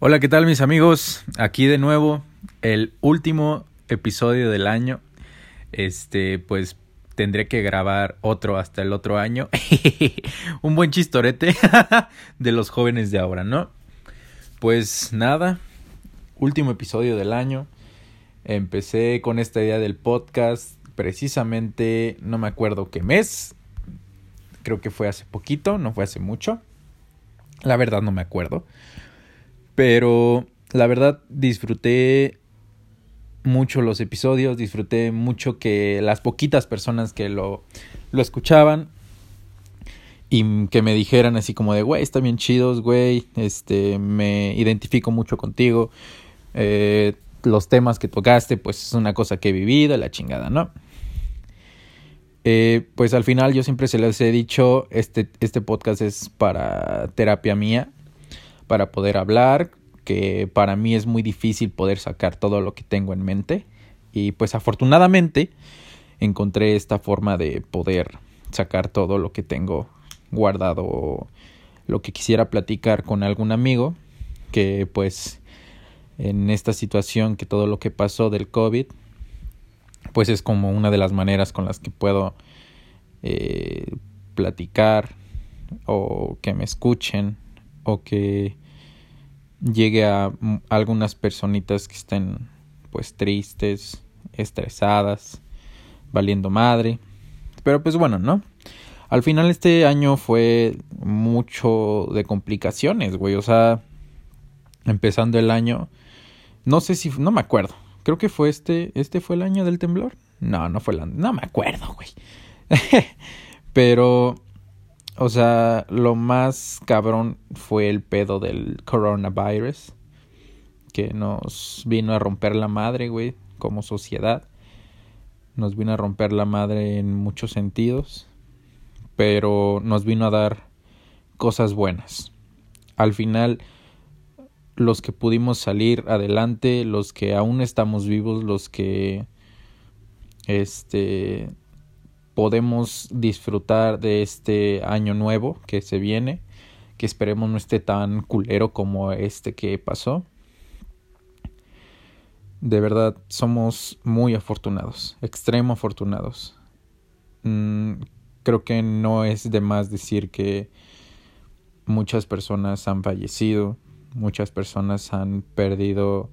Hola, ¿qué tal mis amigos? Aquí de nuevo, el último episodio del año. Este, pues tendré que grabar otro hasta el otro año. Un buen chistorete de los jóvenes de ahora, ¿no? Pues nada, último episodio del año. Empecé con esta idea del podcast precisamente, no me acuerdo qué mes. Creo que fue hace poquito, no fue hace mucho. La verdad no me acuerdo. Pero la verdad disfruté mucho los episodios, disfruté mucho que las poquitas personas que lo, lo escuchaban y que me dijeran así como de, güey, están bien chidos, güey, este, me identifico mucho contigo, eh, los temas que tocaste, pues es una cosa que he vivido, la chingada, ¿no? Eh, pues al final yo siempre se les he dicho, este, este podcast es para terapia mía, para poder hablar, que para mí es muy difícil poder sacar todo lo que tengo en mente. Y pues afortunadamente encontré esta forma de poder sacar todo lo que tengo guardado, lo que quisiera platicar con algún amigo, que pues en esta situación que todo lo que pasó del COVID, pues es como una de las maneras con las que puedo eh, platicar o que me escuchen o que llegue a algunas personitas que estén pues tristes, estresadas, valiendo madre. Pero pues bueno, ¿no? Al final este año fue mucho de complicaciones, güey. O sea, empezando el año, no sé si, no me acuerdo. Creo que fue este, este fue el año del temblor. No, no fue el año, no me acuerdo, güey. Pero o sea, lo más cabrón fue el pedo del coronavirus. Que nos vino a romper la madre, güey, como sociedad. Nos vino a romper la madre en muchos sentidos. Pero nos vino a dar cosas buenas. Al final, los que pudimos salir adelante, los que aún estamos vivos, los que este podemos disfrutar de este año nuevo que se viene, que esperemos no esté tan culero como este que pasó. De verdad, somos muy afortunados, extremo afortunados. Mm, creo que no es de más decir que muchas personas han fallecido, muchas personas han perdido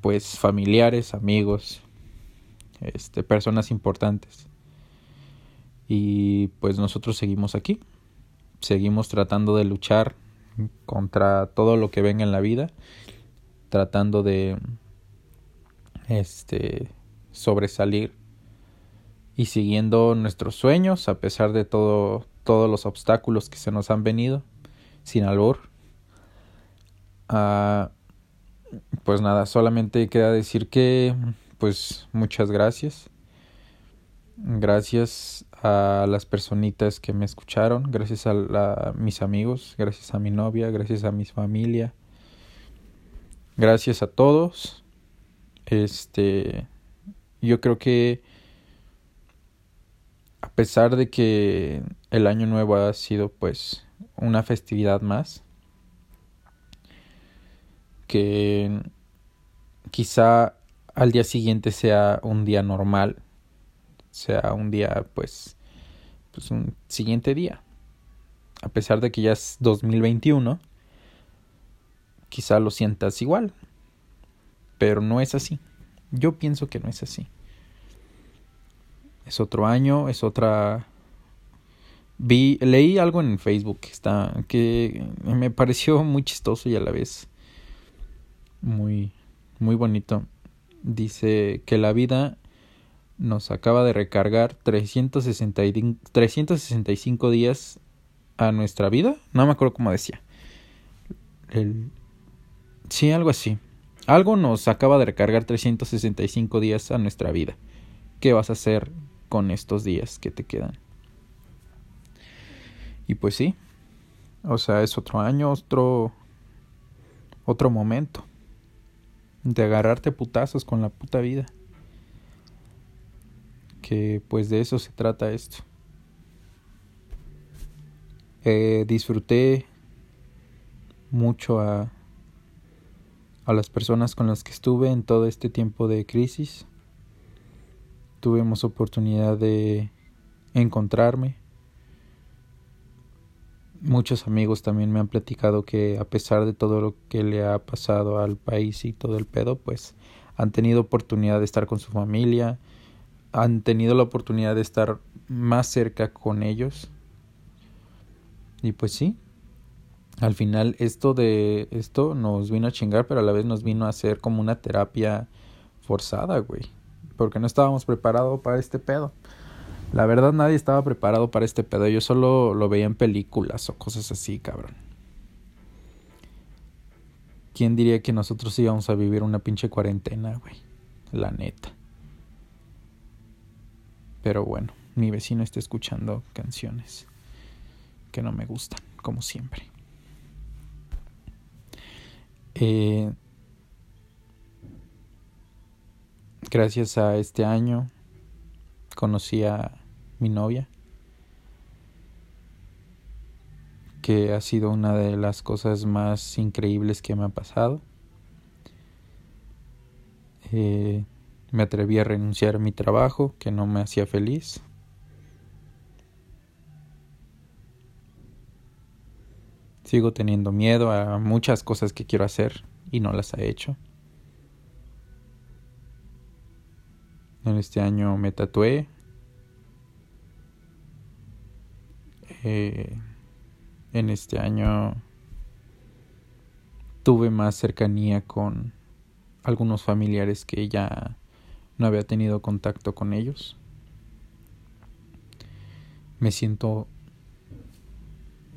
pues familiares, amigos, este, personas importantes. Y pues nosotros seguimos aquí, seguimos tratando de luchar contra todo lo que venga en la vida, tratando de este sobresalir y siguiendo nuestros sueños a pesar de todo todos los obstáculos que se nos han venido sin albor. Ah, pues nada, solamente queda decir que pues muchas gracias. Gracias a las personitas que me escucharon, gracias a, mis amigos, gracias a mi novia, gracias a mi familia. Gracias a todos. Este yo creo que a pesar de que el año nuevo ha sido pues una festividad más que quizá al día siguiente sea un día normal, sea un día pues, pues un siguiente día. A pesar de que ya es 2021, quizá lo sientas igual, pero no es así. Yo pienso que no es así. Es otro año, es otra vi leí algo en Facebook que está que me pareció muy chistoso y a la vez muy muy bonito dice que la vida nos acaba de recargar 365 días a nuestra vida. No me acuerdo cómo decía. El... Sí, algo así. Algo nos acaba de recargar 365 días a nuestra vida. ¿Qué vas a hacer con estos días que te quedan? Y pues sí. O sea, es otro año, otro otro momento de agarrarte putazos con la puta vida. Que pues de eso se trata esto. Eh, disfruté mucho a a las personas con las que estuve en todo este tiempo de crisis. Tuvimos oportunidad de encontrarme. Muchos amigos también me han platicado que a pesar de todo lo que le ha pasado al país y todo el pedo, pues han tenido oportunidad de estar con su familia, han tenido la oportunidad de estar más cerca con ellos. Y pues sí, al final esto de esto nos vino a chingar, pero a la vez nos vino a hacer como una terapia forzada, güey. Porque no estábamos preparados para este pedo. La verdad nadie estaba preparado para este pedo. Yo solo lo veía en películas o cosas así, cabrón. ¿Quién diría que nosotros íbamos a vivir una pinche cuarentena, güey? La neta. Pero bueno, mi vecino está escuchando canciones que no me gustan, como siempre. Eh, gracias a este año conocí a mi novia, que ha sido una de las cosas más increíbles que me ha pasado. Eh, me atreví a renunciar a mi trabajo, que no me hacía feliz. Sigo teniendo miedo a muchas cosas que quiero hacer y no las he hecho. En este año me tatué. Eh, en este año tuve más cercanía con algunos familiares que ya no había tenido contacto con ellos. Me siento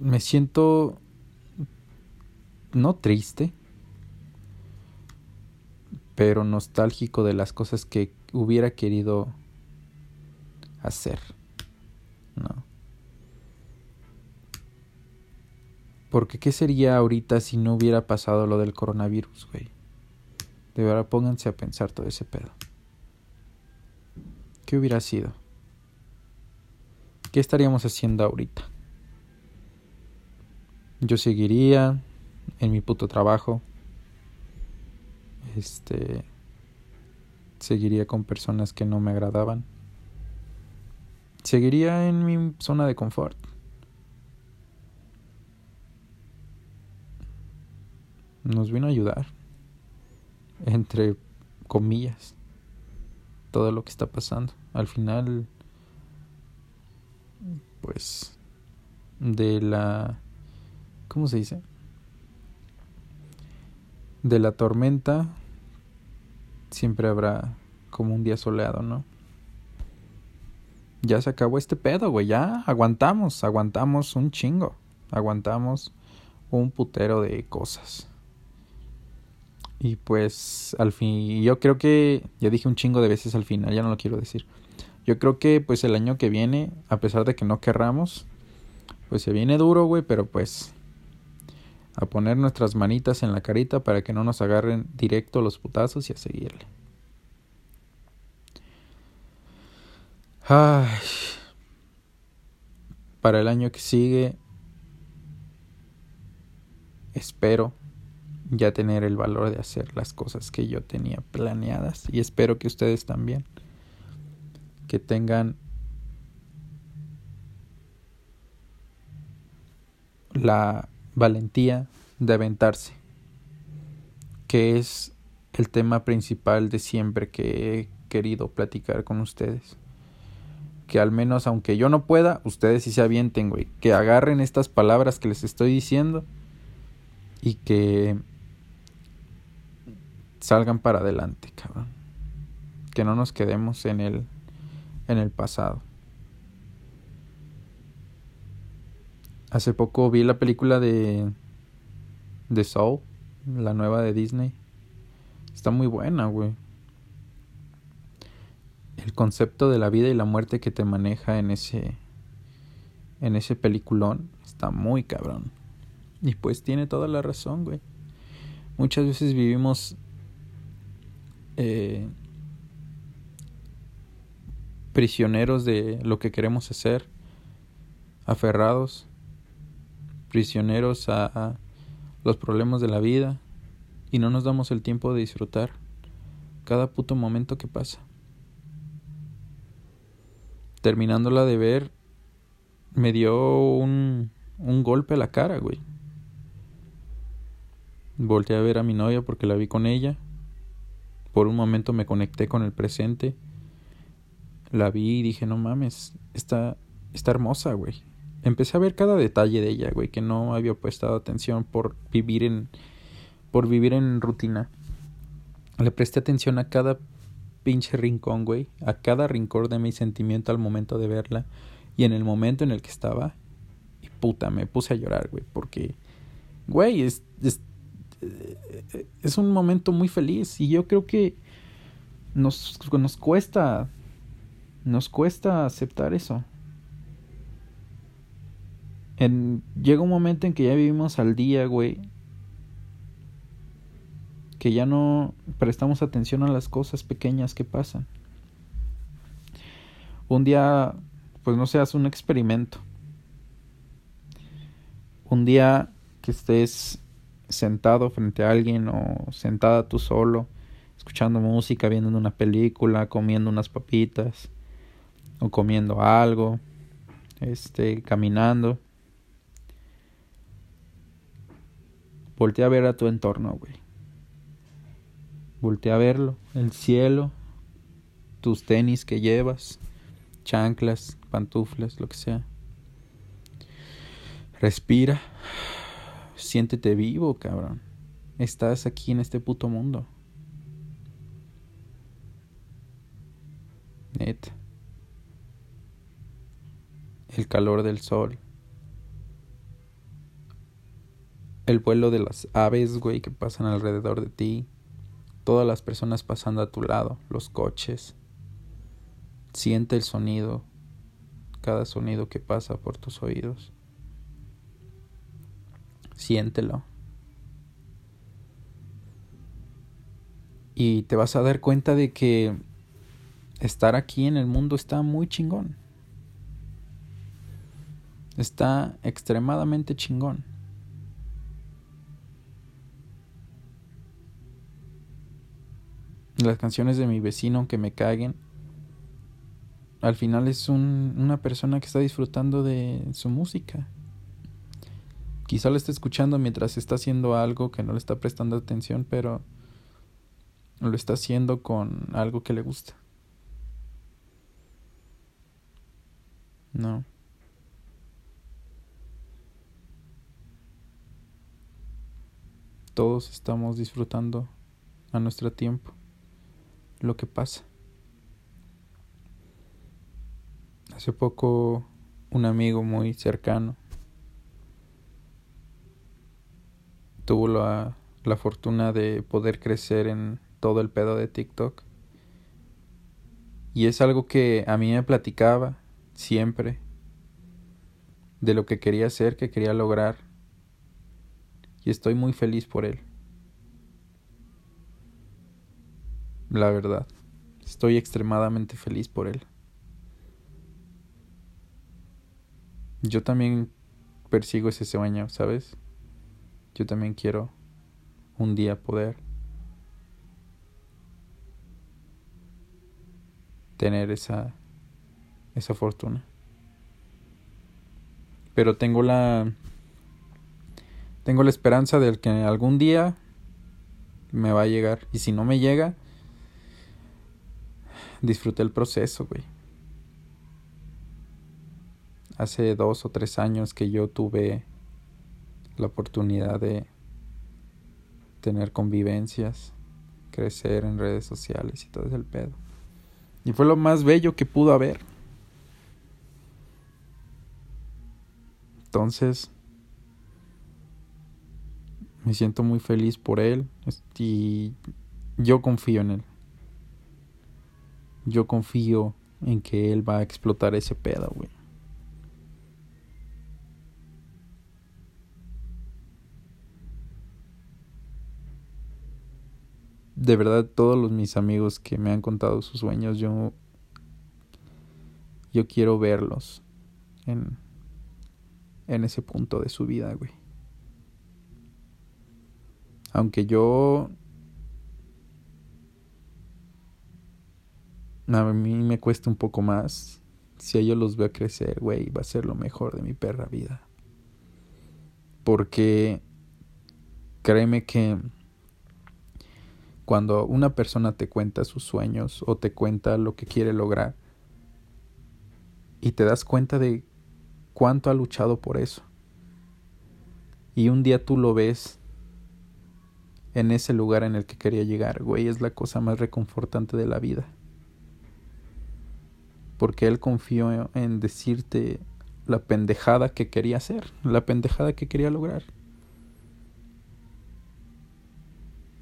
me siento no triste, pero nostálgico de las cosas que hubiera querido hacer. ¿No? Porque ¿qué sería ahorita si no hubiera pasado lo del coronavirus, güey? De verdad pónganse a pensar todo ese pedo. ¿Qué hubiera sido? ¿Qué estaríamos haciendo ahorita? Yo seguiría en mi puto trabajo. Este seguiría con personas que no me agradaban. Seguiría en mi zona de confort. Nos vino a ayudar. Entre comillas. Todo lo que está pasando. Al final pues de la ¿cómo se dice? de la tormenta siempre habrá como un día soleado, ¿no? Ya se acabó este pedo, güey, ya aguantamos, aguantamos un chingo, aguantamos un putero de cosas. Y pues al fin, yo creo que, ya dije un chingo de veces al final, ya no lo quiero decir. Yo creo que pues el año que viene, a pesar de que no querramos, pues se viene duro, güey, pero pues a poner nuestras manitas en la carita para que no nos agarren directo los putazos y a seguirle. Ay. Para el año que sigue, espero ya tener el valor de hacer las cosas que yo tenía planeadas y espero que ustedes también que tengan la valentía de aventarse, que es el tema principal de siempre que he querido platicar con ustedes. Que al menos aunque yo no pueda, ustedes sí se avienten, güey. Que agarren estas palabras que les estoy diciendo y que salgan para adelante, cabrón. Que no nos quedemos en el en el pasado. Hace poco vi la película de de Soul, la nueva de Disney. Está muy buena, güey. El concepto de la vida y la muerte que te maneja en ese en ese peliculón está muy cabrón. Y pues tiene toda la razón, güey. Muchas veces vivimos eh, prisioneros de lo que queremos hacer, aferrados prisioneros a, los problemas de la vida Y no nos damos el tiempo de disfrutar cada puto momento que pasa. Terminándola de ver, me dio un, un golpe a la cara, güey. Volté a ver a mi novia porque la vi con ella. Por un momento me conecté con el presente. La vi y dije, no mames, está, está hermosa, güey. Empecé a ver cada detalle de ella, güey, que no había prestado atención por vivir en, por vivir en rutina. Le presté atención a cada pinche rincón, güey, a cada rincón de mi sentimiento al momento de verla y en el momento en el que estaba. Y puta, me puse a llorar, güey, porque, güey, es, es es un momento muy feliz y yo creo que nos, nos cuesta, nos cuesta aceptar eso. En, llega un momento en que ya vivimos al día, güey. Que ya no prestamos atención a las cosas pequeñas que pasan. Un día, pues no seas un experimento. Un día que estés sentado frente a alguien o sentada tú solo, escuchando música, viendo una película, comiendo unas papitas o comiendo algo, este, caminando. Voltea a ver a tu entorno, güey. Voltea a verlo, el cielo, tus tenis que llevas, chanclas, pantuflas, lo que sea. Respira. Siéntete vivo, cabrón. Estás aquí en este puto mundo. Neta. El calor del sol. El vuelo de las aves, güey, que pasan alrededor de ti. Todas las personas pasando a tu lado. Los coches. Siente el sonido. Cada sonido que pasa por tus oídos. Siéntelo. Y te vas a dar cuenta de que estar aquí en el mundo está muy chingón. Está extremadamente chingón. Las canciones de mi vecino, aunque me caguen, al final es un, una persona que está disfrutando de su música. Quizá lo esté escuchando mientras está haciendo algo que no le está prestando atención, pero lo está haciendo con algo que le gusta. No. Todos estamos disfrutando a nuestro tiempo lo que pasa. Hace poco un amigo muy cercano tuvo la, la fortuna de poder crecer en todo el pedo de TikTok. Y es algo que a mí me platicaba siempre de lo que quería hacer, que quería lograr. Y estoy muy feliz por él. La verdad. Estoy extremadamente feliz por él. Yo también persigo ese sueño, ¿sabes? Yo también quiero un día poder tener esa esa fortuna. Pero tengo la tengo la esperanza de que algún día me va a llegar y si no me llega disfruté el proceso, güey. Hace dos o tres años que yo tuve la oportunidad de tener convivencias, crecer en redes sociales y todo ese pedo. Y fue lo más bello que pudo haber. Entonces, me siento muy feliz por él y yo confío en él. Yo confío en que él va a explotar ese pedo, güey. De verdad todos los mis amigos que me han contado sus sueños, yo yo quiero verlos en en ese punto de su vida, güey. Aunque yo... A mí me cuesta un poco más. Si a ellos los veo crecer, güey, va a ser lo mejor de mi perra vida. Porque créeme que cuando una persona te cuenta sus sueños o te cuenta lo que quiere lograr y te das cuenta de cuánto ha luchado por eso. Y un día tú lo ves en ese lugar en el que quería llegar, güey, es la cosa más reconfortante de la vida. Porque él confió en decirte la pendejada que quería hacer, la pendejada que quería lograr.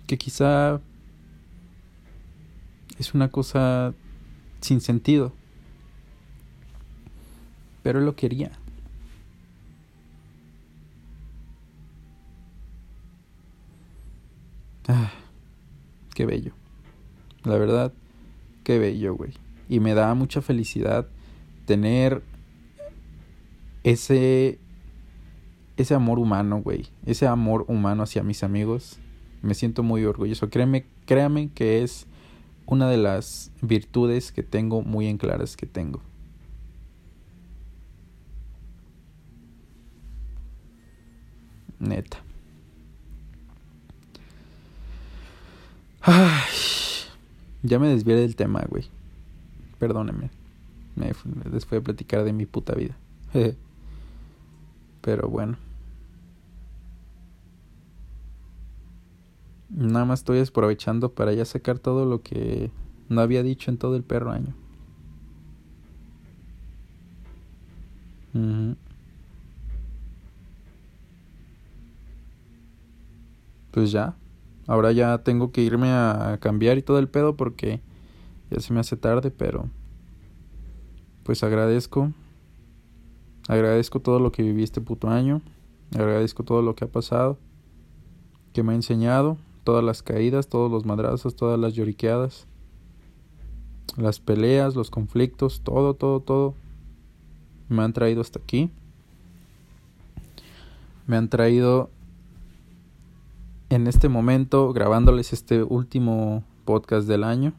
Que quizá es una cosa sin sentido. Pero lo quería. Ah, qué bello. La verdad, qué bello, güey. Y me da mucha felicidad tener ese ese amor humano, güey. Ese amor humano hacia mis amigos. Me siento muy orgulloso. Créeme, créame que es una de las virtudes que tengo muy en claras que tengo. Neta. Ay, ya me desvié del tema, güey. Perdóneme. Me les fui a platicar de mi puta vida. Pero bueno. Nada más estoy aprovechando para ya sacar todo lo que no había dicho en todo el perro año. Pues ya. Ahora ya tengo que irme a cambiar y todo el pedo porque ya se me hace tarde, pero pues agradezco. Agradezco todo lo que viví este puto año. Agradezco todo lo que ha pasado. Que me ha enseñado. Todas las caídas, todos los madrazos, todas las lloriqueadas. Las peleas, los conflictos, todo, todo, todo. Me han traído hasta aquí. Me han traído en este momento grabándoles este último podcast del año.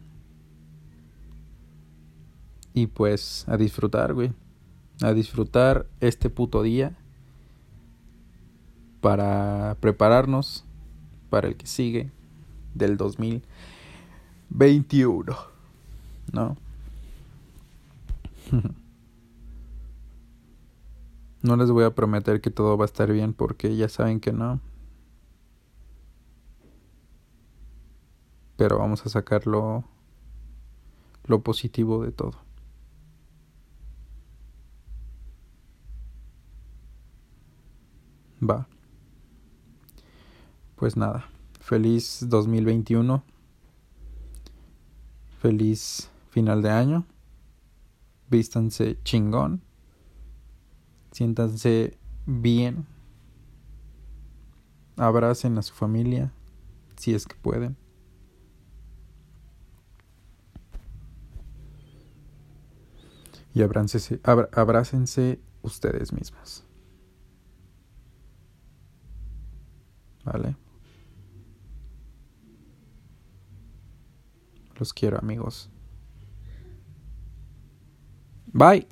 Y pues a disfrutar, güey. A disfrutar este puto día. Para prepararnos para el que sigue del 2021. ¿No? No les voy a prometer que todo va a estar bien porque ya saben que no. Pero vamos a sacar lo, lo positivo de todo. Va. Pues nada, feliz 2021. Feliz final de año. Vístanse chingón. Siéntanse bien. Abracen a su familia si es que pueden. y abrácense, ustedes mismas. ¿Vale? Los quiero amigos. Bye.